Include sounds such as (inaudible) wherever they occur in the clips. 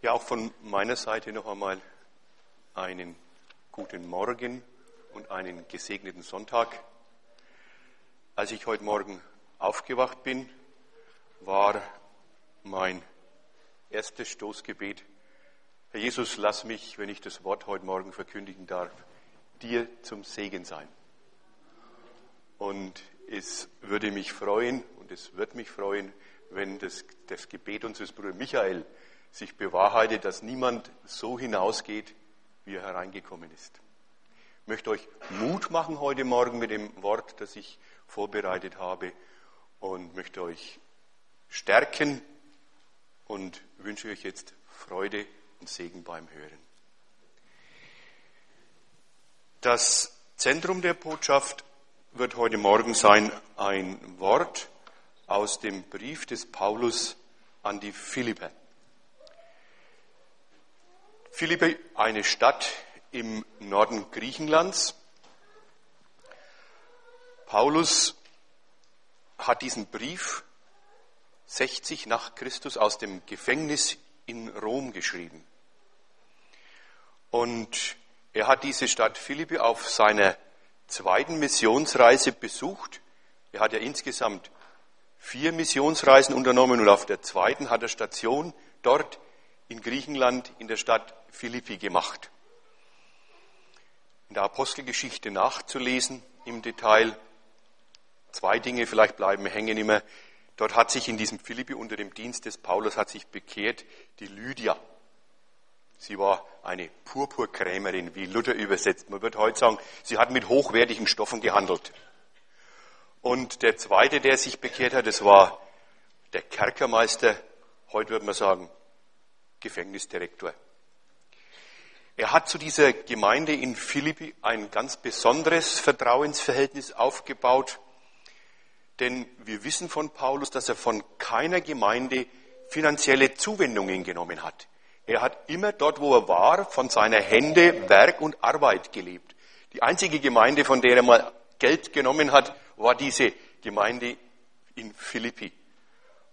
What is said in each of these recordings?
Ja, auch von meiner Seite noch einmal einen guten Morgen und einen gesegneten Sonntag. Als ich heute Morgen aufgewacht bin, war mein erstes Stoßgebet, Herr Jesus, lass mich, wenn ich das Wort heute Morgen verkündigen darf, dir zum Segen sein. Und es würde mich freuen und es wird mich freuen, wenn das, das Gebet unseres Bruders Michael sich bewahrheitet, dass niemand so hinausgeht, wie er hereingekommen ist. Ich möchte euch Mut machen heute Morgen mit dem Wort, das ich vorbereitet habe und möchte euch stärken und wünsche euch jetzt Freude und Segen beim Hören. Das Zentrum der Botschaft wird heute Morgen sein ein Wort aus dem Brief des Paulus an die Philipper. Philippe, eine Stadt im Norden Griechenlands. Paulus hat diesen Brief 60 nach Christus aus dem Gefängnis in Rom geschrieben. Und er hat diese Stadt Philippi auf seiner zweiten Missionsreise besucht. Er hat ja insgesamt vier Missionsreisen unternommen und auf der zweiten hat er Station dort in Griechenland in der Stadt Philippi gemacht. In der Apostelgeschichte nachzulesen im Detail. Zwei Dinge vielleicht bleiben hängen immer. Dort hat sich in diesem Philippi unter dem Dienst des Paulus hat sich bekehrt die Lydia. Sie war eine Purpurkrämerin, wie Luther übersetzt. Man wird heute sagen, sie hat mit hochwertigen Stoffen gehandelt. Und der zweite, der sich bekehrt hat, das war der Kerkermeister, heute würde man sagen, Gefängnisdirektor. Er hat zu dieser Gemeinde in Philippi ein ganz besonderes Vertrauensverhältnis aufgebaut, denn wir wissen von Paulus, dass er von keiner Gemeinde finanzielle Zuwendungen genommen hat. Er hat immer dort, wo er war, von seiner Hände, Werk und Arbeit gelebt. Die einzige Gemeinde, von der er mal Geld genommen hat, war diese Gemeinde in Philippi.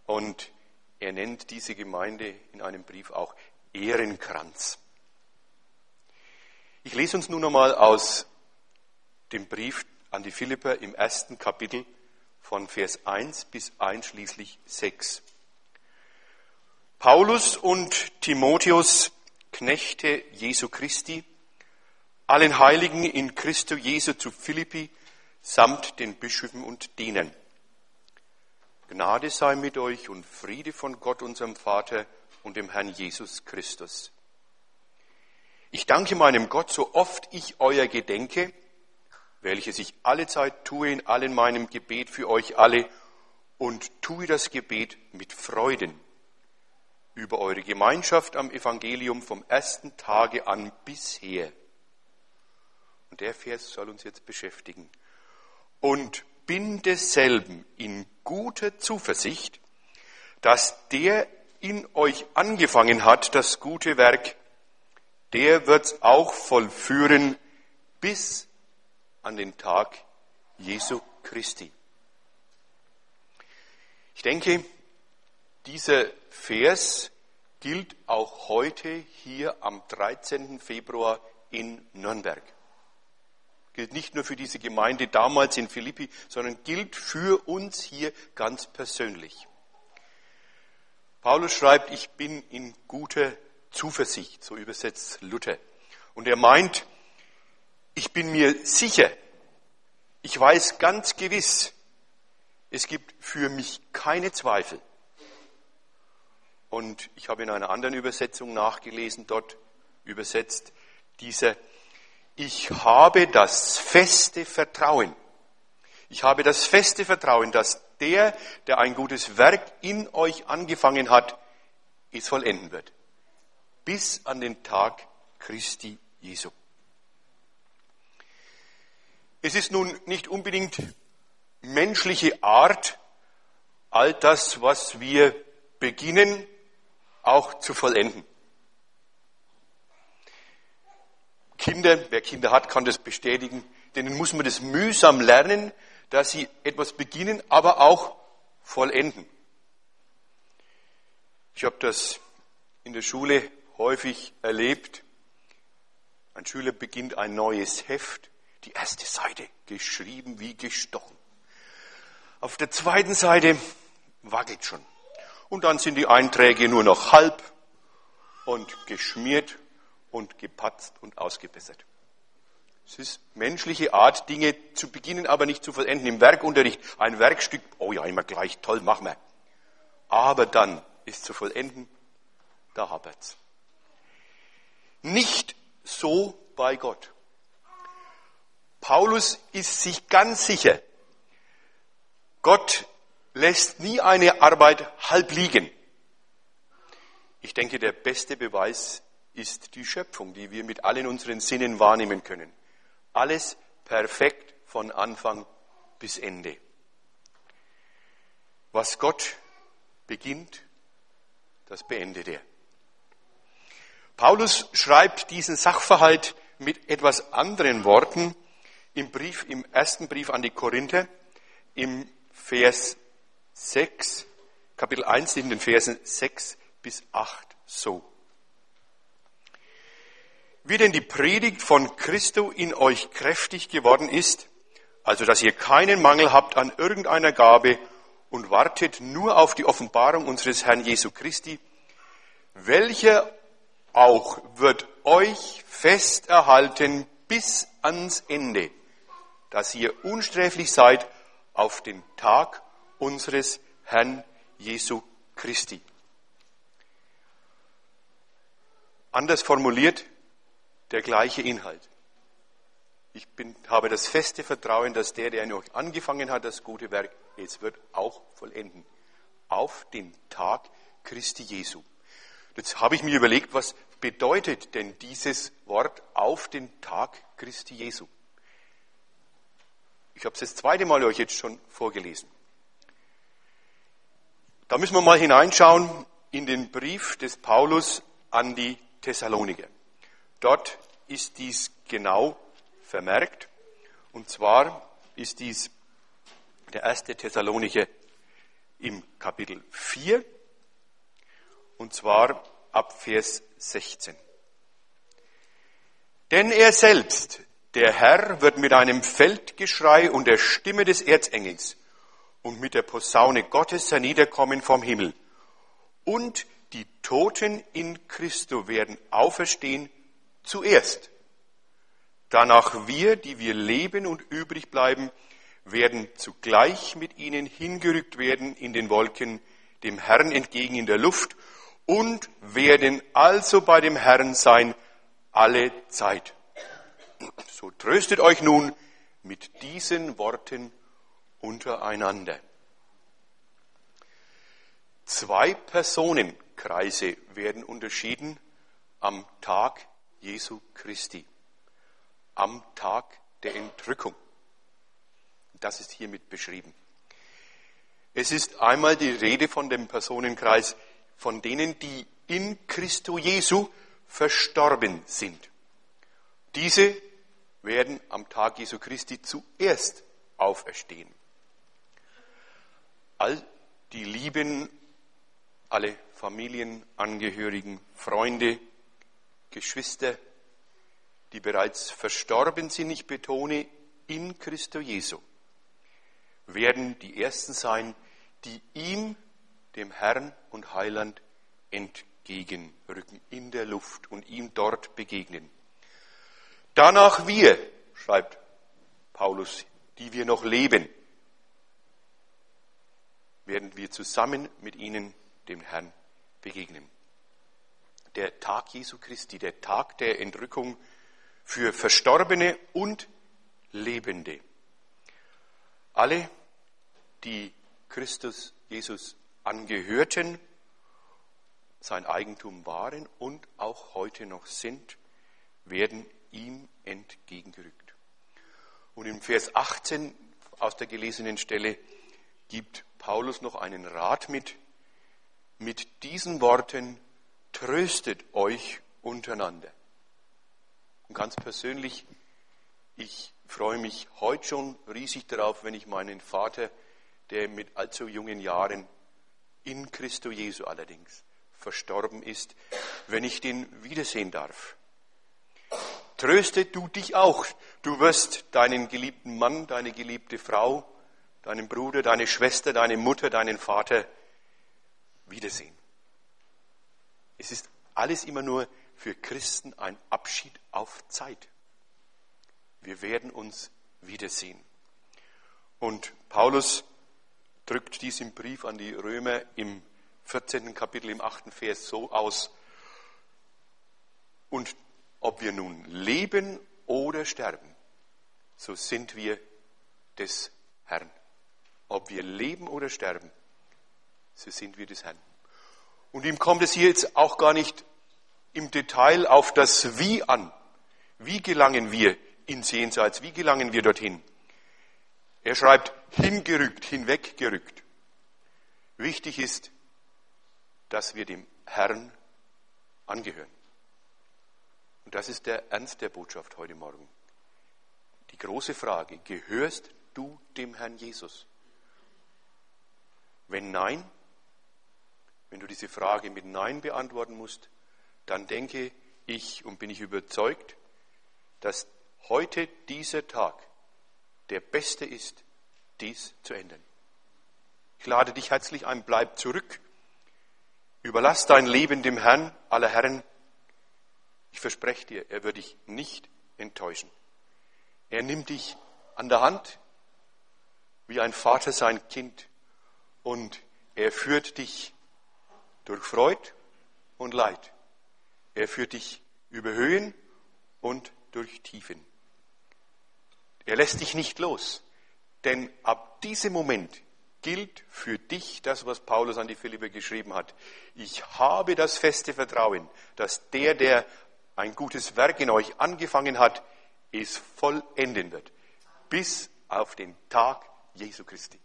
Und er nennt diese Gemeinde in einem Brief auch Ehrenkranz. Ich lese uns nun einmal aus dem Brief an die Philipper im ersten Kapitel von Vers 1 bis einschließlich 6. Paulus und Timotheus, Knechte Jesu Christi, allen Heiligen in Christo Jesu zu Philippi samt den Bischöfen und Dienern. Gnade sei mit euch und Friede von Gott, unserem Vater und dem Herrn Jesus Christus. Ich danke meinem Gott, so oft ich euer gedenke, welches ich alle Zeit tue in allen meinem Gebet für euch alle und tue das Gebet mit Freuden über eure Gemeinschaft am Evangelium vom ersten Tage an bisher. Und der Vers soll uns jetzt beschäftigen. Und bin desselben in guter Zuversicht, dass der in euch angefangen hat, das gute Werk, der wird's auch vollführen bis an den Tag Jesu Christi. Ich denke, dieser Vers gilt auch heute hier am 13. Februar in Nürnberg. Gilt nicht nur für diese Gemeinde damals in Philippi, sondern gilt für uns hier ganz persönlich. Paulus schreibt, ich bin in guter Zuversicht, so übersetzt Luther. Und er meint, ich bin mir sicher, ich weiß ganz gewiss, es gibt für mich keine Zweifel. Und ich habe in einer anderen Übersetzung nachgelesen, dort übersetzt dieser, ich habe das feste Vertrauen. Ich habe das feste Vertrauen, dass der, der ein gutes Werk in euch angefangen hat, es vollenden wird bis an den Tag Christi Jesu. Es ist nun nicht unbedingt menschliche Art, all das, was wir beginnen, auch zu vollenden. Kinder, wer Kinder hat, kann das bestätigen, denen muss man das mühsam lernen, dass sie etwas beginnen, aber auch vollenden. Ich habe das in der Schule häufig erlebt. Ein Schüler beginnt ein neues Heft, die erste Seite geschrieben wie gestochen. Auf der zweiten Seite wackelt schon. Und dann sind die Einträge nur noch halb und geschmiert und gepatzt und ausgebessert. Es ist menschliche Art, Dinge zu beginnen, aber nicht zu vollenden. Im Werkunterricht ein Werkstück, oh ja, immer gleich, toll, machen wir. Aber dann ist zu vollenden, da hapert's. Nicht so bei Gott. Paulus ist sich ganz sicher, Gott lässt nie eine Arbeit halb liegen. Ich denke, der beste Beweis ist die Schöpfung, die wir mit allen unseren Sinnen wahrnehmen können. Alles perfekt von Anfang bis Ende. Was Gott beginnt, das beendet er. Paulus schreibt diesen Sachverhalt mit etwas anderen Worten im Brief, im ersten Brief an die Korinther, im Vers 6, Kapitel 1, in den Versen 6 bis 8 so. Wie denn die Predigt von Christo in euch kräftig geworden ist, also dass ihr keinen Mangel habt an irgendeiner Gabe und wartet nur auf die Offenbarung unseres Herrn Jesu Christi, welcher auch wird euch fest erhalten bis ans Ende, dass ihr unsträflich seid auf den Tag unseres Herrn Jesu Christi. Anders formuliert, der gleiche Inhalt. Ich bin, habe das feste Vertrauen, dass der, der in euch angefangen hat, das gute Werk, es wird auch vollenden. Auf den Tag Christi Jesu. Jetzt habe ich mir überlegt, was bedeutet denn dieses Wort auf den Tag Christi Jesu? Ich habe es das zweite Mal euch jetzt schon vorgelesen. Da müssen wir mal hineinschauen in den Brief des Paulus an die Thessaloniker. Dort ist dies genau vermerkt. Und zwar ist dies der erste Thessalonicher im Kapitel 4 und zwar ab Vers 16. Denn er selbst, der Herr, wird mit einem Feldgeschrei und der Stimme des Erzengels und mit der Posaune Gottes herniederkommen vom Himmel. Und die Toten in Christo werden auferstehen zuerst. Danach wir, die wir leben und übrig bleiben, werden zugleich mit ihnen hingerückt werden in den Wolken, dem Herrn entgegen in der Luft und werden also bei dem Herrn sein alle Zeit. So tröstet euch nun mit diesen Worten untereinander. Zwei Personenkreise werden unterschieden am Tag Jesu Christi, am Tag der Entrückung. Das ist hiermit beschrieben. Es ist einmal die Rede von dem Personenkreis von denen, die in Christo Jesu verstorben sind. Diese werden am Tag Jesu Christi zuerst auferstehen. All die Lieben, alle Familienangehörigen, Freunde, Geschwister, die bereits verstorben sind, ich betone, in Christo Jesu, werden die Ersten sein, die ihm dem Herrn und Heiland entgegenrücken in der Luft und ihm dort begegnen. Danach wir, schreibt Paulus, die wir noch leben, werden wir zusammen mit ihnen dem Herrn begegnen. Der Tag Jesu Christi, der Tag der Entrückung für Verstorbene und Lebende. Alle, die Christus Jesus angehörten, sein Eigentum waren und auch heute noch sind, werden ihm entgegengerückt. Und im Vers 18 aus der gelesenen Stelle gibt Paulus noch einen Rat mit, mit diesen Worten, tröstet euch untereinander. Und ganz persönlich, ich freue mich heute schon riesig darauf, wenn ich meinen Vater, der mit allzu jungen Jahren in Christo Jesu allerdings verstorben ist, wenn ich den wiedersehen darf. Tröste du dich auch. Du wirst deinen geliebten Mann, deine geliebte Frau, deinen Bruder, deine Schwester, deine Mutter, deinen Vater wiedersehen. Es ist alles immer nur für Christen ein Abschied auf Zeit. Wir werden uns wiedersehen. Und Paulus drückt dies im Brief an die Römer im 14. Kapitel im 8. Vers so aus. Und ob wir nun leben oder sterben, so sind wir des Herrn. Ob wir leben oder sterben, so sind wir des Herrn. Und ihm kommt es hier jetzt auch gar nicht im Detail auf das Wie an. Wie gelangen wir ins Jenseits? Wie gelangen wir dorthin? Er schreibt hingerückt, hinweggerückt. Wichtig ist, dass wir dem Herrn angehören. Und das ist der Ernst der Botschaft heute Morgen. Die große Frage, gehörst du dem Herrn Jesus? Wenn nein, wenn du diese Frage mit Nein beantworten musst, dann denke ich und bin ich überzeugt, dass heute dieser Tag der beste ist, dies zu ändern. Ich lade dich herzlich ein, bleib zurück, überlass dein Leben dem Herrn aller Herren ich verspreche dir, er wird dich nicht enttäuschen. Er nimmt dich an der Hand, wie ein Vater sein Kind, und er führt dich durch Freud und Leid. Er führt dich über Höhen und durch Tiefen. Er lässt dich nicht los, denn ab diesem Moment gilt für dich das, was Paulus an die Philippe geschrieben hat. Ich habe das feste Vertrauen, dass der, der ein gutes Werk in euch angefangen hat, es vollenden wird. Bis auf den Tag Jesu Christi.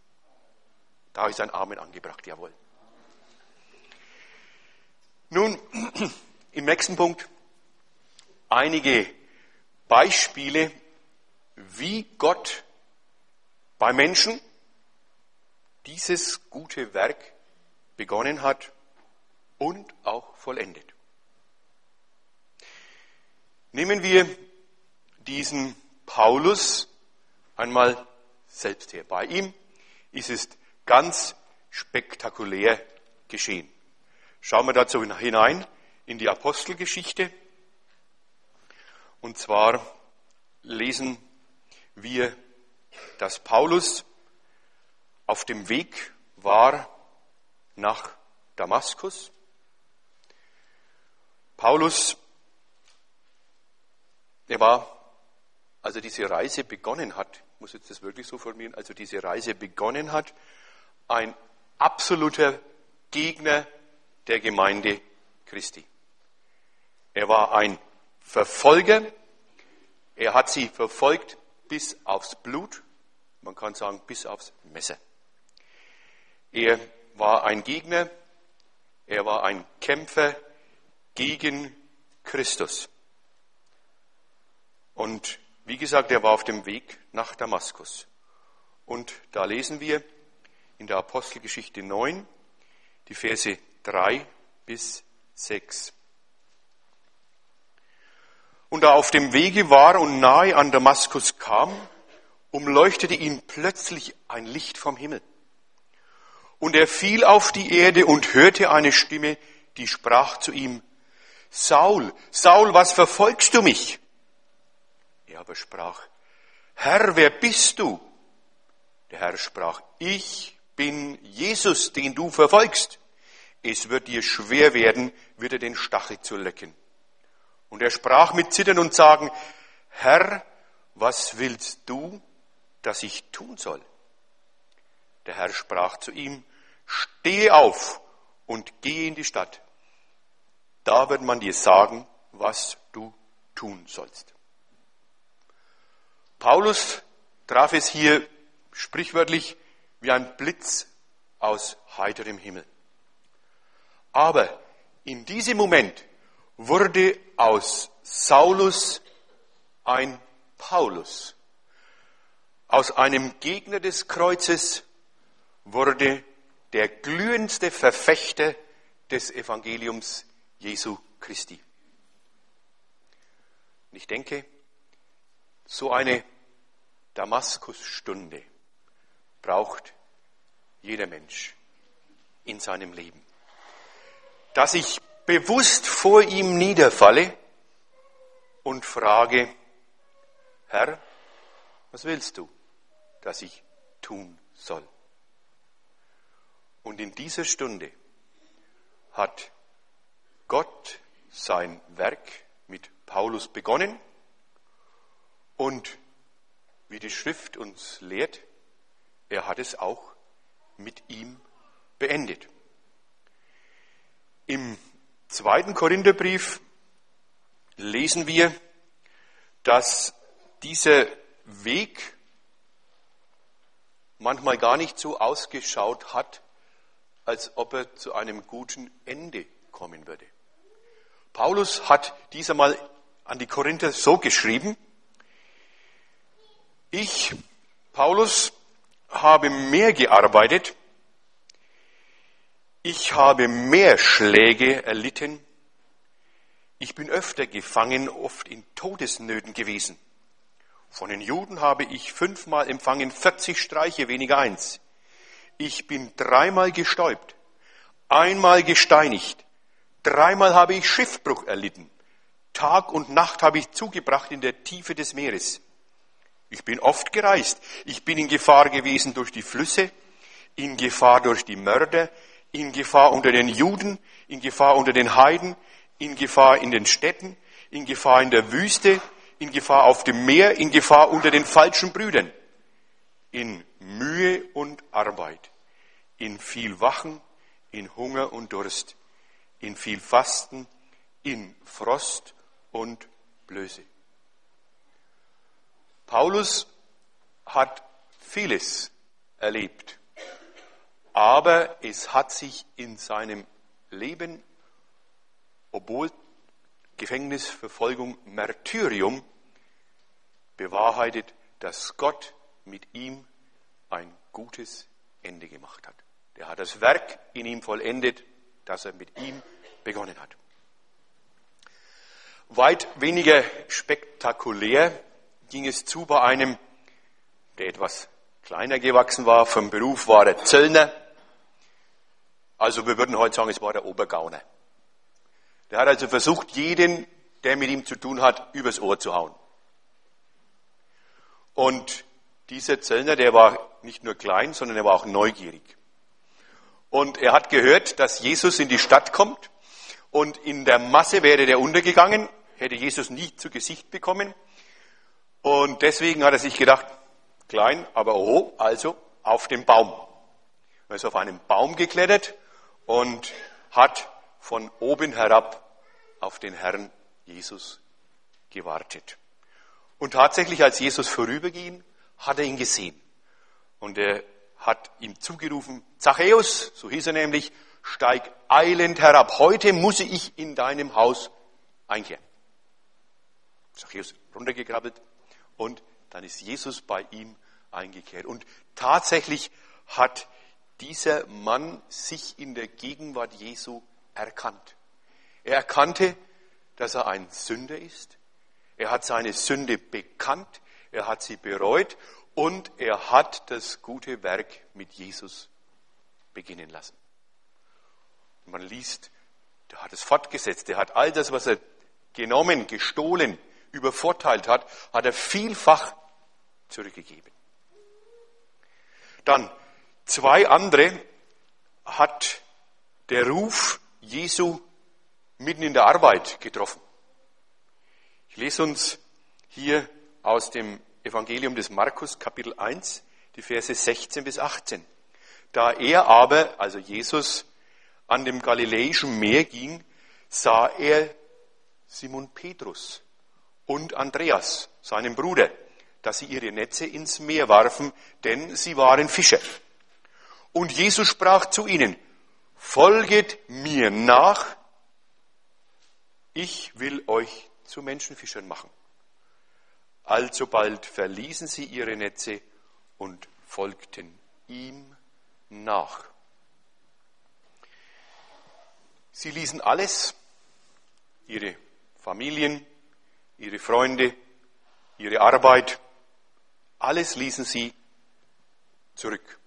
Da ist ein Amen angebracht, jawohl. Nun, (clears throat) im nächsten Punkt einige Beispiele, wie Gott bei Menschen dieses gute Werk begonnen hat und auch vollendet. Nehmen wir diesen Paulus einmal selbst her. Bei ihm ist es ganz spektakulär geschehen. Schauen wir dazu hinein in die Apostelgeschichte. Und zwar lesen wir, dass Paulus auf dem Weg war nach Damaskus. Paulus er war, also diese Reise begonnen hat, ich muss jetzt das wirklich so formulieren, also diese Reise begonnen hat, ein absoluter Gegner der Gemeinde Christi. Er war ein Verfolger, er hat sie verfolgt bis aufs Blut, man kann sagen bis aufs Messer. Er war ein Gegner, er war ein Kämpfer gegen Christus. Und wie gesagt, er war auf dem Weg nach Damaskus. Und da lesen wir in der Apostelgeschichte 9 die Verse 3 bis 6. Und da auf dem Wege war und nahe an Damaskus kam, umleuchtete ihn plötzlich ein Licht vom Himmel. Und er fiel auf die Erde und hörte eine Stimme, die sprach zu ihm, Saul, Saul, was verfolgst du mich? aber sprach, Herr, wer bist du? Der Herr sprach, ich bin Jesus, den du verfolgst. Es wird dir schwer werden, wieder den Stachel zu lecken. Und er sprach mit Zittern und Sagen, Herr, was willst du, dass ich tun soll? Der Herr sprach zu ihm, steh auf und geh in die Stadt. Da wird man dir sagen, was du tun sollst. Paulus traf es hier sprichwörtlich wie ein Blitz aus heiterem Himmel. Aber in diesem Moment wurde aus Saulus ein Paulus. Aus einem Gegner des Kreuzes wurde der glühendste Verfechter des Evangeliums Jesu Christi. Und ich denke, so eine Damaskusstunde braucht jeder Mensch in seinem Leben. Dass ich bewusst vor ihm niederfalle und frage, Herr, was willst du, dass ich tun soll? Und in dieser Stunde hat Gott sein Werk mit Paulus begonnen und wie die Schrift uns lehrt, er hat es auch mit ihm beendet. Im zweiten Korintherbrief lesen wir, dass dieser Weg manchmal gar nicht so ausgeschaut hat, als ob er zu einem guten Ende kommen würde. Paulus hat dies einmal an die Korinther so geschrieben, ich, Paulus, habe mehr gearbeitet, ich habe mehr Schläge erlitten, ich bin öfter gefangen, oft in Todesnöten gewesen. Von den Juden habe ich fünfmal empfangen, 40 Streiche weniger eins. Ich bin dreimal gestäubt, einmal gesteinigt, dreimal habe ich Schiffbruch erlitten, Tag und Nacht habe ich zugebracht in der Tiefe des Meeres. Ich bin oft gereist. Ich bin in Gefahr gewesen durch die Flüsse, in Gefahr durch die Mörder, in Gefahr unter den Juden, in Gefahr unter den Heiden, in Gefahr in den Städten, in Gefahr in der Wüste, in Gefahr auf dem Meer, in Gefahr unter den falschen Brüdern, in Mühe und Arbeit, in viel Wachen, in Hunger und Durst, in viel Fasten, in Frost und Blöße. Paulus hat vieles erlebt, aber es hat sich in seinem Leben, obwohl Gefängnis, Verfolgung, Märtyrium, bewahrheitet, dass Gott mit ihm ein gutes Ende gemacht hat. Der hat das Werk in ihm vollendet, das er mit ihm begonnen hat. Weit weniger spektakulär ging es zu bei einem, der etwas kleiner gewachsen war. Vom Beruf war er Zöllner. Also wir würden heute sagen, es war der Obergauner. Der hat also versucht, jeden, der mit ihm zu tun hat, übers Ohr zu hauen. Und dieser Zöllner, der war nicht nur klein, sondern er war auch neugierig. Und er hat gehört, dass Jesus in die Stadt kommt und in der Masse wäre der untergegangen, hätte Jesus nie zu Gesicht bekommen. Und deswegen hat er sich gedacht, klein, aber oh, also auf den Baum. Er ist auf einen Baum geklettert und hat von oben herab auf den Herrn Jesus gewartet. Und tatsächlich, als Jesus vorüberging, hat er ihn gesehen. Und er hat ihm zugerufen, Zachäus, so hieß er nämlich, steig eilend herab. Heute muss ich in deinem Haus einkehren. Zachäus runtergekrabbelt, und dann ist Jesus bei ihm eingekehrt. Und tatsächlich hat dieser Mann sich in der Gegenwart Jesu erkannt. Er erkannte, dass er ein Sünder ist. Er hat seine Sünde bekannt. Er hat sie bereut und er hat das gute Werk mit Jesus beginnen lassen. Man liest, der hat es fortgesetzt. Er hat all das, was er genommen, gestohlen, übervorteilt hat, hat er vielfach zurückgegeben. Dann zwei andere hat der Ruf Jesu mitten in der Arbeit getroffen. Ich lese uns hier aus dem Evangelium des Markus Kapitel 1 die Verse 16 bis 18. Da er aber, also Jesus, an dem Galiläischen Meer ging, sah er Simon Petrus und Andreas, seinem Bruder, dass sie ihre Netze ins Meer warfen, denn sie waren Fischer. Und Jesus sprach zu ihnen, folget mir nach, ich will euch zu Menschenfischern machen. Alsobald verließen sie ihre Netze und folgten ihm nach. Sie ließen alles, ihre Familien, ihre Freunde, ihre Arbeit, alles ließen sie zurück.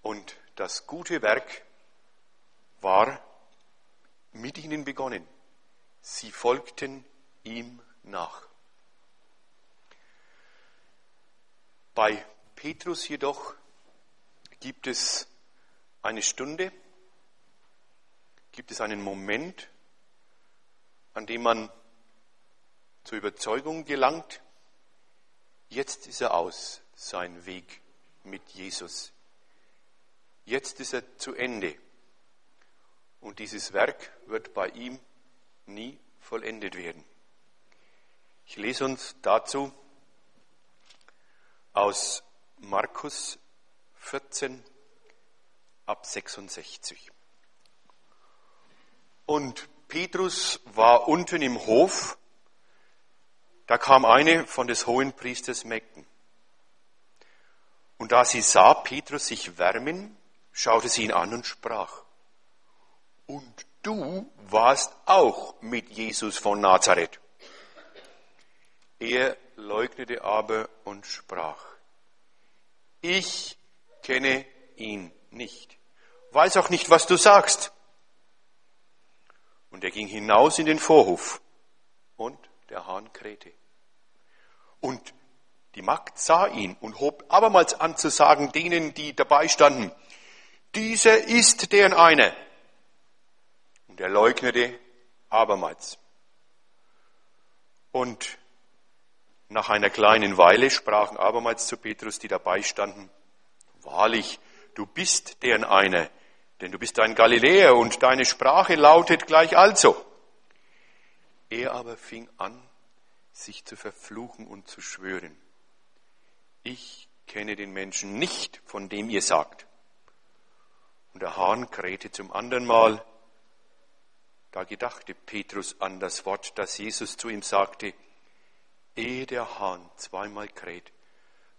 Und das gute Werk war mit ihnen begonnen. Sie folgten ihm nach. Bei Petrus jedoch gibt es eine Stunde, gibt es einen Moment, an dem man zur Überzeugung gelangt, jetzt ist er aus, sein Weg mit Jesus. Jetzt ist er zu Ende. Und dieses Werk wird bei ihm nie vollendet werden. Ich lese uns dazu aus Markus 14 ab 66. Und Petrus war unten im Hof, da kam eine von des hohen Priesters Mägden. Und da sie sah Petrus sich wärmen, schaute sie ihn an und sprach, und du warst auch mit Jesus von Nazareth. Er leugnete aber und sprach, ich kenne ihn nicht, weiß auch nicht, was du sagst. Und er ging hinaus in den Vorhof und der Hahn krähte. Und die Magd sah ihn und hob abermals an zu sagen denen, die dabei standen, dieser ist deren eine. Und er leugnete abermals. Und nach einer kleinen Weile sprachen abermals zu Petrus, die dabei standen, Wahrlich, du bist deren eine, denn du bist ein Galiläer und deine Sprache lautet gleich also. Er aber fing an, sich zu verfluchen und zu schwören. Ich kenne den Menschen nicht, von dem ihr sagt. Und der Hahn krähte zum anderen Mal. Da gedachte Petrus an das Wort, das Jesus zu ihm sagte, ehe der Hahn zweimal kräht,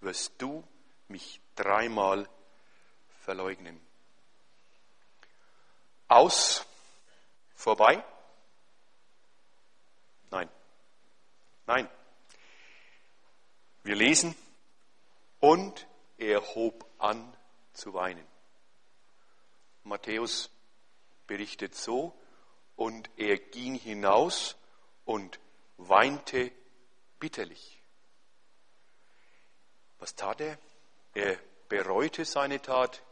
wirst du mich dreimal verleugnen. Aus, vorbei? Nein. Nein. Wir lesen, und er hob an zu weinen. Matthäus berichtet so, und er ging hinaus und weinte bitterlich. Was tat er? Er bereute seine Tat,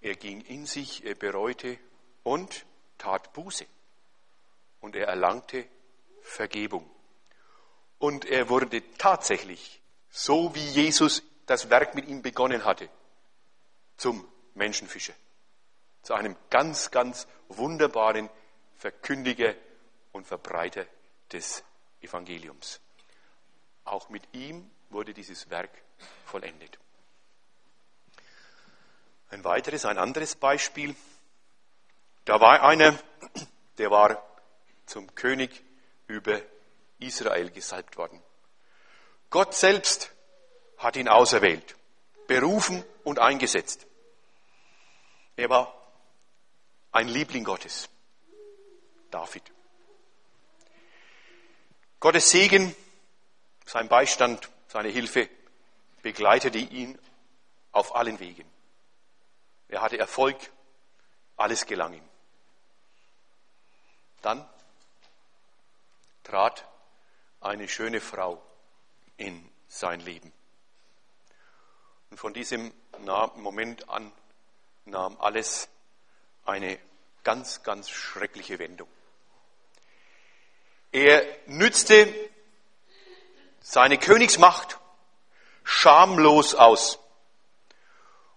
er ging in sich, er bereute und tat Buße. Und er erlangte Vergebung. Und er wurde tatsächlich, so wie Jesus das Werk mit ihm begonnen hatte, zum Menschenfischer. Zu einem ganz, ganz wunderbaren Verkündiger und Verbreiter des Evangeliums. Auch mit ihm wurde dieses Werk vollendet. Ein weiteres, ein anderes Beispiel. Da war einer, der war zum König über Israel gesalbt worden. Gott selbst hat ihn auserwählt, berufen und eingesetzt. Er war ein Liebling Gottes, David. Gottes Segen, sein Beistand, seine Hilfe begleitete ihn auf allen Wegen. Er hatte Erfolg, alles gelang ihm. Dann trat eine schöne Frau in sein Leben. Und von diesem Moment an nahm alles eine ganz, ganz schreckliche Wendung. Er nützte seine Königsmacht schamlos aus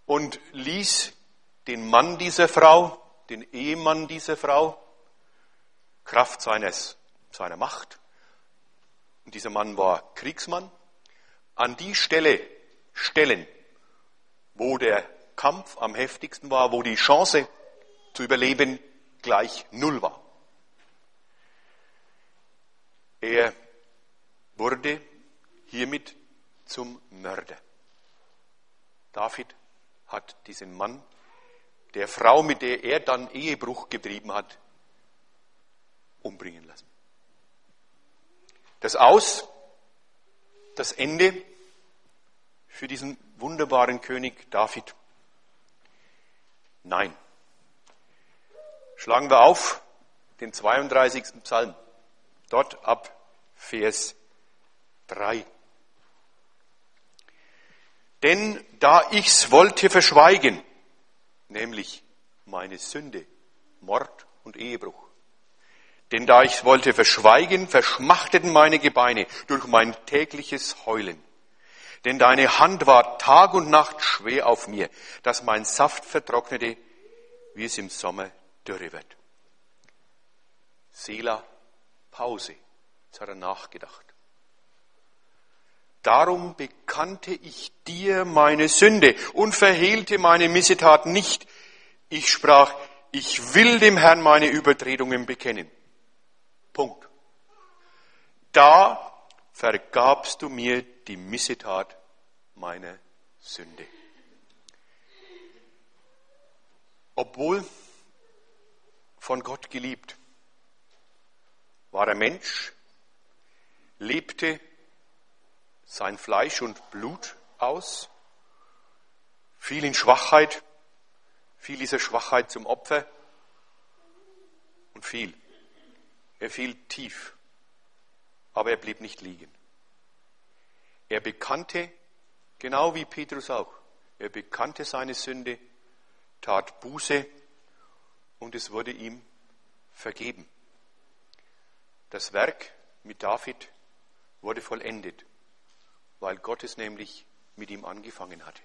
und ließ den Mann dieser Frau, den Ehemann dieser Frau, Kraft seines, seiner Macht, und dieser Mann war Kriegsmann, an die Stelle stellen, wo der Kampf am heftigsten war, wo die Chance zu überleben gleich null war. Er wurde hiermit zum Mörder. David hat diesen Mann der Frau, mit der er dann Ehebruch getrieben hat, umbringen lassen. Das Aus, das Ende für diesen wunderbaren König David. Nein. Schlagen wir auf den 32. Psalm, dort ab Vers 3. Denn da ich's wollte verschweigen, nämlich meine Sünde, Mord und Ehebruch. Denn da ich's wollte verschweigen, verschmachteten meine Gebeine durch mein tägliches Heulen. Denn deine Hand war Tag und Nacht schwer auf mir, dass mein Saft vertrocknete, wie es im Sommer dürre wird. Sela, Pause. Jetzt hat er nachgedacht. Darum bekannte ich dir meine Sünde und verhehlte meine Missetat nicht. Ich sprach, ich will dem Herrn meine Übertretungen bekennen. Punkt. Da vergabst du mir die Missetat meiner Sünde. Obwohl von Gott geliebt, war er Mensch, lebte sein Fleisch und Blut aus, fiel in Schwachheit, fiel dieser Schwachheit zum Opfer und fiel. Er fiel tief, aber er blieb nicht liegen. Er bekannte, genau wie Petrus auch, er bekannte seine Sünde, tat Buße und es wurde ihm vergeben. Das Werk mit David wurde vollendet weil Gott es nämlich mit ihm angefangen hatte.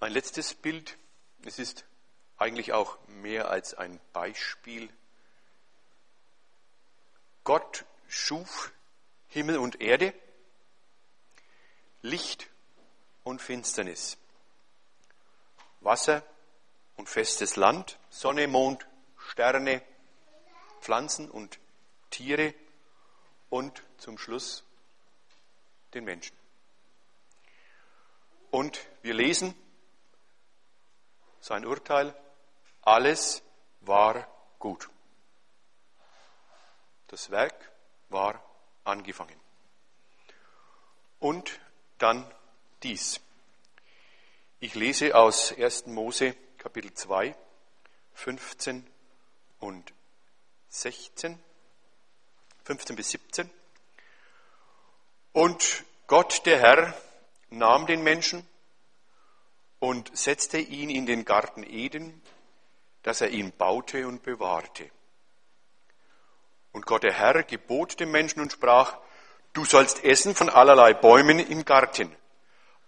Ein letztes Bild, es ist eigentlich auch mehr als ein Beispiel. Gott schuf Himmel und Erde, Licht und Finsternis, Wasser und festes Land, Sonne, Mond, Sterne, Pflanzen und Tiere und zum Schluss den Menschen. Und wir lesen sein Urteil, alles war gut. Das Werk war angefangen. Und dann dies. Ich lese aus 1. Mose Kapitel 2, 15 und 16. 15 bis 17. Und Gott, der Herr, nahm den Menschen und setzte ihn in den Garten Eden, dass er ihn baute und bewahrte. Und Gott, der Herr, gebot dem Menschen und sprach, du sollst essen von allerlei Bäumen im Garten,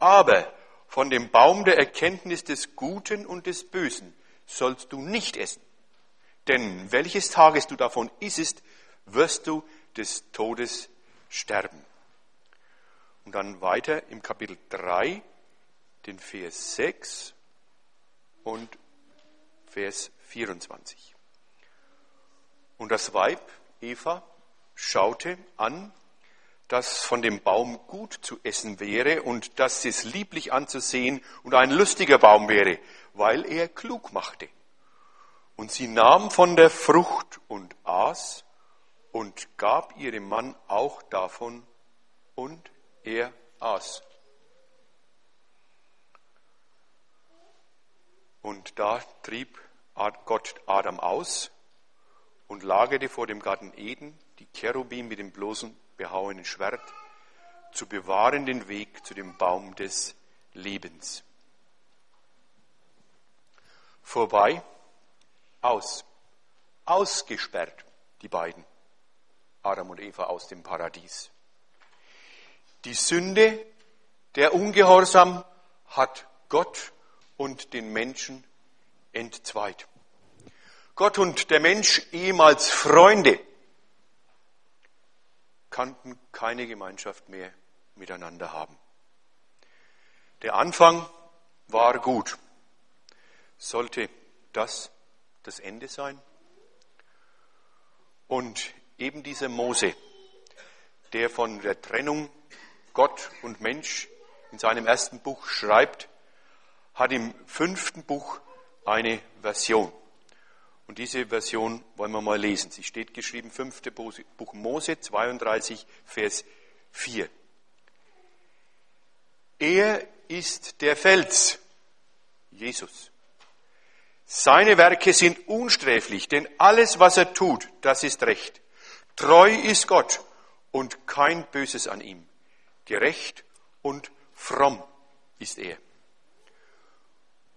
aber von dem Baum der Erkenntnis des Guten und des Bösen sollst du nicht essen. Denn welches Tages du davon isst, wirst du des Todes sterben. Und dann weiter im Kapitel 3, den Vers 6 und Vers 24. Und das Weib, Eva, schaute an, dass von dem Baum gut zu essen wäre und dass es lieblich anzusehen und ein lustiger Baum wäre, weil er klug machte. Und sie nahm von der Frucht und aß und gab ihrem Mann auch davon und er aß. Und da trieb Gott Adam aus und lagerte vor dem Garten Eden die Cherubim mit dem bloßen behauenen Schwert, zu bewahren den Weg zu dem Baum des Lebens. Vorbei, aus, ausgesperrt, die beiden. Adam und Eva aus dem Paradies. Die Sünde, der Ungehorsam hat Gott und den Menschen entzweit. Gott und der Mensch, ehemals Freunde, kannten keine Gemeinschaft mehr miteinander haben. Der Anfang war gut. Sollte das das Ende sein? Und eben dieser Mose, der von der Trennung Gott und Mensch in seinem ersten Buch schreibt, hat im fünften Buch eine Version. Und diese Version wollen wir mal lesen. Sie steht geschrieben, fünfte Buch Mose 32, Vers 4. Er ist der Fels, Jesus. Seine Werke sind unsträflich, denn alles, was er tut, das ist recht. Treu ist Gott und kein Böses an ihm. Gerecht und fromm ist er.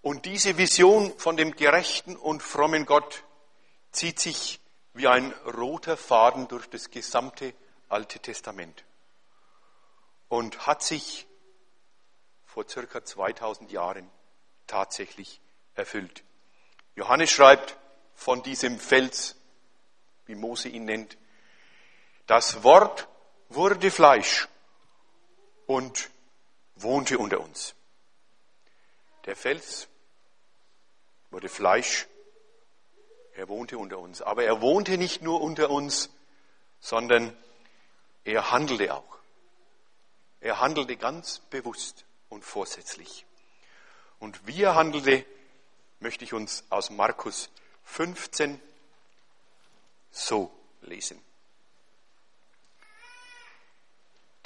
Und diese Vision von dem gerechten und frommen Gott zieht sich wie ein roter Faden durch das gesamte Alte Testament und hat sich vor circa 2000 Jahren tatsächlich erfüllt. Johannes schreibt von diesem Fels, wie Mose ihn nennt, das Wort wurde Fleisch und wohnte unter uns. Der Fels wurde Fleisch, er wohnte unter uns. Aber er wohnte nicht nur unter uns, sondern er handelte auch. Er handelte ganz bewusst und vorsätzlich. Und wie er handelte, möchte ich uns aus Markus 15 so lesen.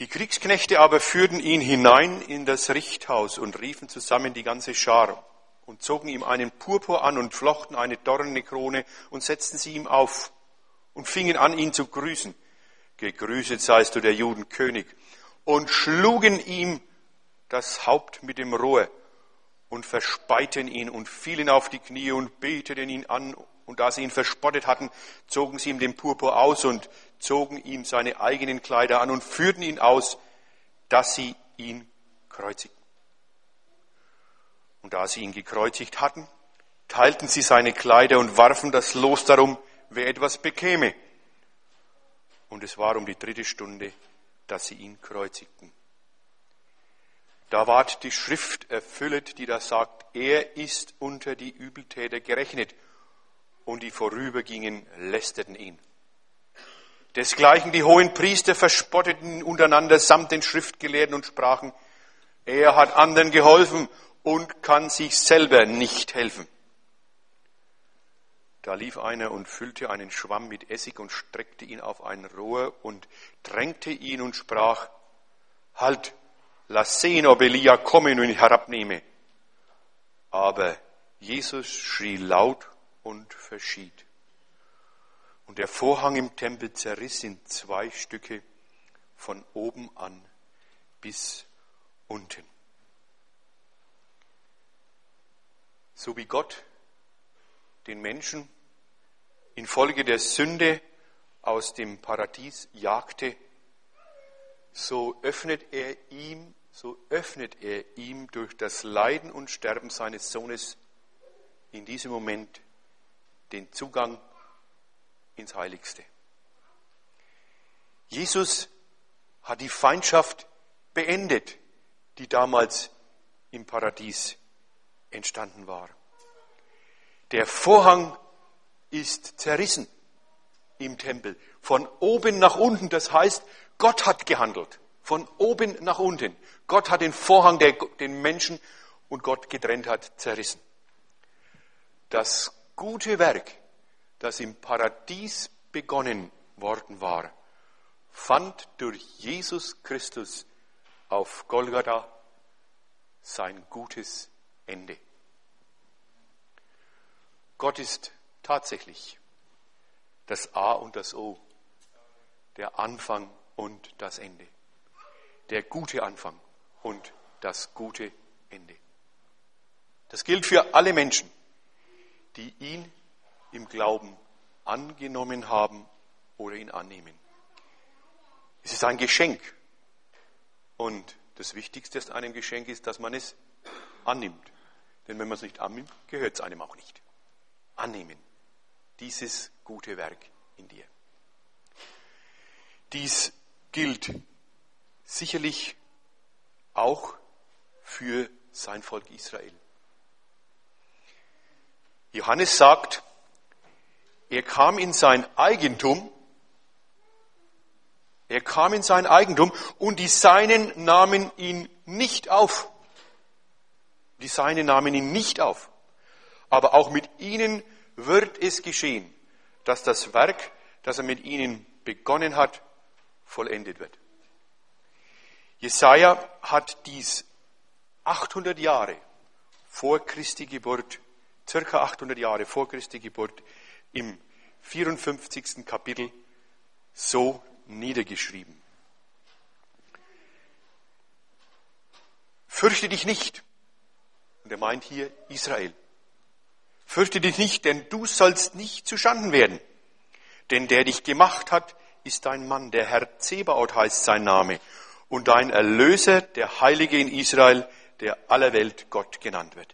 Die Kriegsknechte aber führten ihn hinein in das Richthaus und riefen zusammen die ganze Schar und zogen ihm einen Purpur an und flochten eine dornene Krone und setzten sie ihm auf und fingen an, ihn zu grüßen. Gegrüßet seist du der Juden König und schlugen ihm das Haupt mit dem Rohr und verspeiten ihn und fielen auf die Knie und beteten ihn an. Und da sie ihn verspottet hatten, zogen sie ihm den Purpur aus und zogen ihm seine eigenen Kleider an und führten ihn aus, dass sie ihn kreuzigten. Und da sie ihn gekreuzigt hatten, teilten sie seine Kleider und warfen das Los darum, wer etwas bekäme. Und es war um die dritte Stunde, dass sie ihn kreuzigten. Da ward die Schrift erfüllet, die da sagt, er ist unter die Übeltäter gerechnet. Und die vorübergingen, lästerten ihn. Desgleichen die hohen Priester verspotteten untereinander samt den Schriftgelehrten und sprachen, er hat anderen geholfen und kann sich selber nicht helfen. Da lief einer und füllte einen Schwamm mit Essig und streckte ihn auf ein Rohr und drängte ihn und sprach, Halt, lass sehen, ob Elia komme und ihn herabnehme. Aber Jesus schrie laut und verschied. Und der Vorhang im Tempel zerriss in zwei Stücke von oben an bis unten. so wie Gott den Menschen infolge der Sünde aus dem Paradies jagte, so öffnet er ihm, so öffnet er ihm durch das Leiden und Sterben seines Sohnes in diesem Moment den Zugang ins Heiligste. Jesus hat die Feindschaft beendet, die damals im Paradies entstanden war. Der Vorhang ist zerrissen im Tempel. Von oben nach unten. Das heißt, Gott hat gehandelt. Von oben nach unten. Gott hat den Vorhang, der den Menschen und Gott getrennt hat, zerrissen. Das gute Werk, das im Paradies begonnen worden war, fand durch Jesus Christus auf Golgatha sein gutes Ende. Gott ist tatsächlich das A und das O, der Anfang und das Ende, der gute Anfang und das gute Ende. Das gilt für alle Menschen, die ihn im Glauben angenommen haben oder ihn annehmen. Es ist ein Geschenk. Und das Wichtigste an einem Geschenk ist, dass man es annimmt. Denn wenn man es nicht annimmt, gehört es einem auch nicht. Annehmen. Dieses gute Werk in dir. Dies gilt sicherlich auch für sein Volk Israel. Johannes sagt, er kam in sein Eigentum, er kam in sein Eigentum und die Seinen nahmen ihn nicht auf. Die Seine nahmen ihn nicht auf. Aber auch mit ihnen wird es geschehen, dass das Werk, das er mit ihnen begonnen hat, vollendet wird. Jesaja hat dies 800 Jahre vor Christi Geburt, circa 800 Jahre vor Christi Geburt, im 54. Kapitel so niedergeschrieben. Fürchte dich nicht. Und er meint hier Israel. Fürchte dich nicht, denn du sollst nicht zu Schanden werden. Denn der dich gemacht hat, ist dein Mann. Der Herr Zebaoth heißt sein Name. Und dein Erlöser, der Heilige in Israel, der aller Welt Gott genannt wird.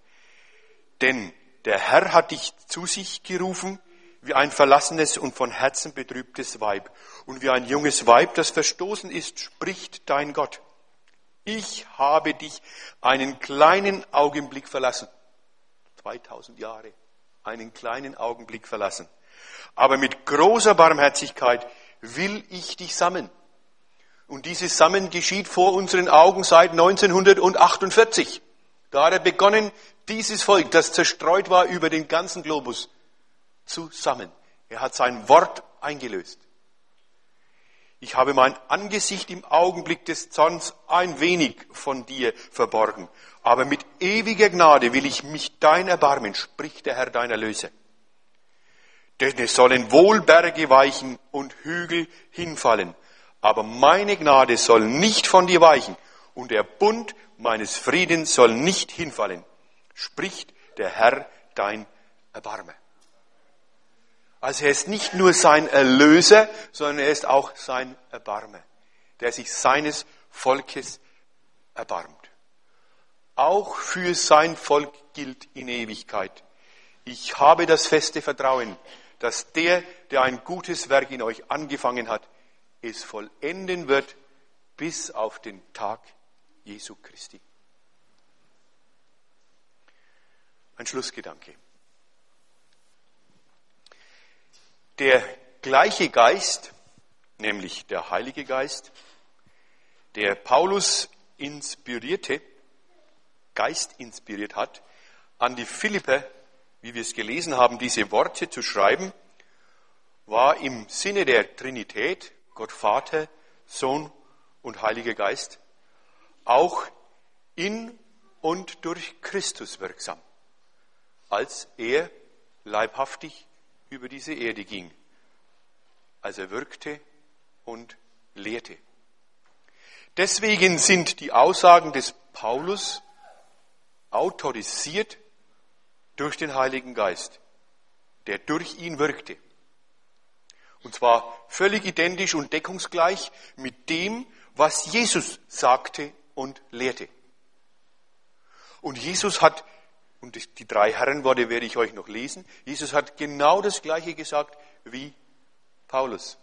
Denn der Herr hat dich zu sich gerufen, wie ein verlassenes und von Herzen betrübtes Weib. Und wie ein junges Weib, das verstoßen ist, spricht dein Gott. Ich habe dich einen kleinen Augenblick verlassen. 2000 Jahre. Einen kleinen Augenblick verlassen. Aber mit großer Barmherzigkeit will ich dich sammeln. Und dieses Sammeln geschieht vor unseren Augen seit 1948. Da hat er begonnen, dieses Volk, das zerstreut war über den ganzen Globus, zu sammeln. Er hat sein Wort eingelöst. Ich habe mein Angesicht im Augenblick des Zorns ein wenig von dir verborgen, aber mit ewiger Gnade will ich mich dein erbarmen, spricht der Herr deiner Löse. Denn es sollen wohl Berge weichen und Hügel hinfallen, aber meine Gnade soll nicht von dir weichen und der Bund meines Friedens soll nicht hinfallen, spricht der Herr dein Erbarmer. Also er ist nicht nur sein Erlöser, sondern er ist auch sein Erbarmer, der sich seines Volkes erbarmt. Auch für sein Volk gilt in Ewigkeit. Ich habe das feste Vertrauen, dass der, der ein gutes Werk in euch angefangen hat, es vollenden wird bis auf den Tag Jesu Christi. Ein Schlussgedanke. Der gleiche Geist, nämlich der Heilige Geist, der Paulus inspirierte, Geist inspiriert hat, an die Philippe, wie wir es gelesen haben, diese Worte zu schreiben, war im Sinne der Trinität, Gott Vater, Sohn und Heiliger Geist, auch in und durch Christus wirksam, als er leibhaftig über diese Erde ging, als er wirkte und lehrte. Deswegen sind die Aussagen des Paulus autorisiert durch den Heiligen Geist, der durch ihn wirkte. Und zwar völlig identisch und deckungsgleich mit dem, was Jesus sagte und lehrte. Und Jesus hat und die drei Herrenworte werde ich euch noch lesen. Jesus hat genau das Gleiche gesagt wie Paulus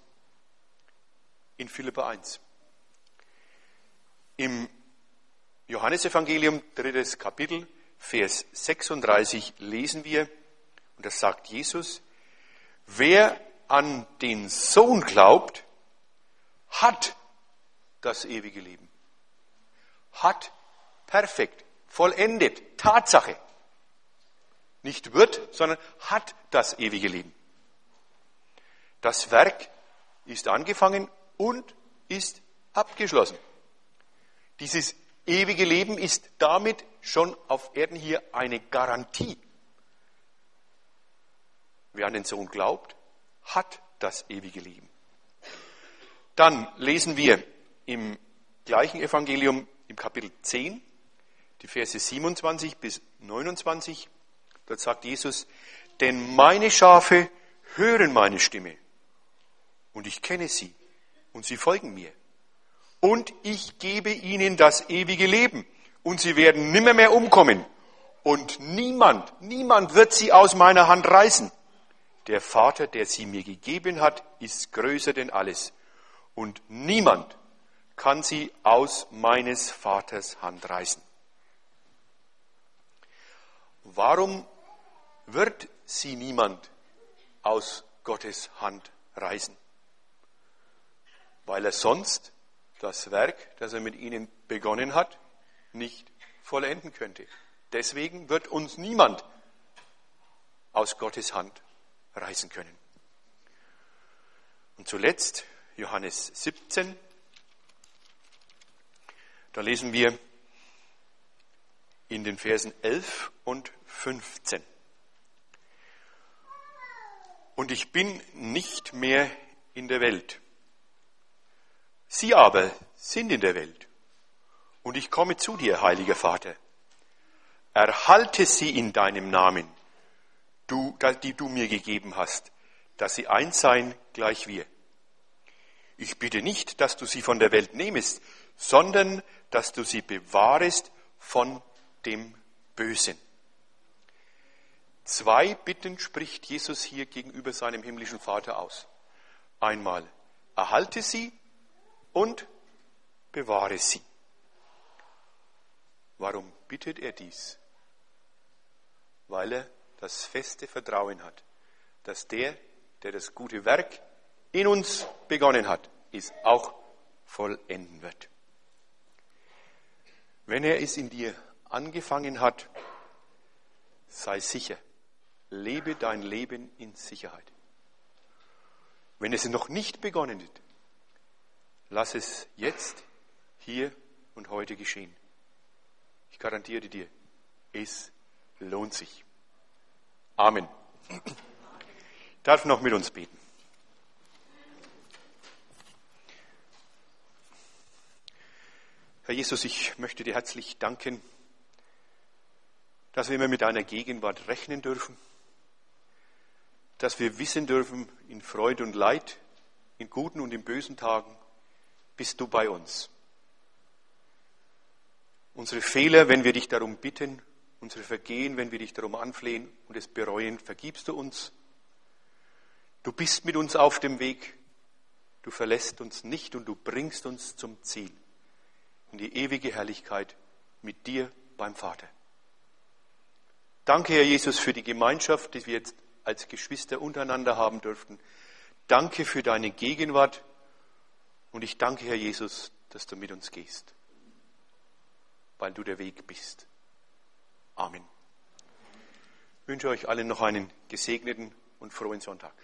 in Philippa 1. Im Johannesevangelium, drittes Kapitel, Vers 36 lesen wir, und das sagt Jesus, wer an den Sohn glaubt, hat das ewige Leben. Hat perfekt, vollendet, Tatsache nicht wird, sondern hat das ewige Leben. Das Werk ist angefangen und ist abgeschlossen. Dieses ewige Leben ist damit schon auf Erden hier eine Garantie. Wer an den Sohn glaubt, hat das ewige Leben. Dann lesen wir im gleichen Evangelium im Kapitel 10, die Verse 27 bis 29. Dort sagt Jesus, denn meine Schafe hören meine Stimme und ich kenne sie und sie folgen mir. Und ich gebe ihnen das ewige Leben und sie werden nimmer mehr umkommen und niemand, niemand wird sie aus meiner Hand reißen. Der Vater, der sie mir gegeben hat, ist größer denn alles und niemand kann sie aus meines Vaters Hand reißen. Warum wird sie niemand aus Gottes Hand reißen, weil er sonst das Werk, das er mit ihnen begonnen hat, nicht vollenden könnte. Deswegen wird uns niemand aus Gottes Hand reißen können. Und zuletzt Johannes 17. Da lesen wir in den Versen 11 und 15. Und ich bin nicht mehr in der Welt. Sie aber sind in der Welt. Und ich komme zu dir, heiliger Vater. Erhalte sie in deinem Namen, du, die du mir gegeben hast, dass sie eins seien gleich wir. Ich bitte nicht, dass du sie von der Welt nehmest, sondern dass du sie bewahrest von dem Bösen. Zwei Bitten spricht Jesus hier gegenüber seinem himmlischen Vater aus. Einmal, erhalte sie und bewahre sie. Warum bittet er dies? Weil er das feste Vertrauen hat, dass der, der das gute Werk in uns begonnen hat, es auch vollenden wird. Wenn er es in dir angefangen hat, sei sicher, lebe dein Leben in Sicherheit. Wenn es noch nicht begonnen hat, lass es jetzt, hier und heute geschehen. Ich garantiere dir, es lohnt sich. Amen. Ich darf noch mit uns beten. Herr Jesus, ich möchte dir herzlich danken, dass wir immer mit deiner Gegenwart rechnen dürfen, dass wir wissen dürfen, in Freude und Leid, in guten und in bösen Tagen, bist du bei uns. Unsere Fehler, wenn wir dich darum bitten, unsere Vergehen, wenn wir dich darum anflehen und es bereuen, vergibst du uns. Du bist mit uns auf dem Weg, du verlässt uns nicht und du bringst uns zum Ziel in die ewige Herrlichkeit mit dir beim Vater. Danke, Herr Jesus, für die Gemeinschaft, die wir jetzt als Geschwister untereinander haben dürften. Danke für deine Gegenwart und ich danke, Herr Jesus, dass du mit uns gehst, weil du der Weg bist. Amen. Ich wünsche euch allen noch einen gesegneten und frohen Sonntag.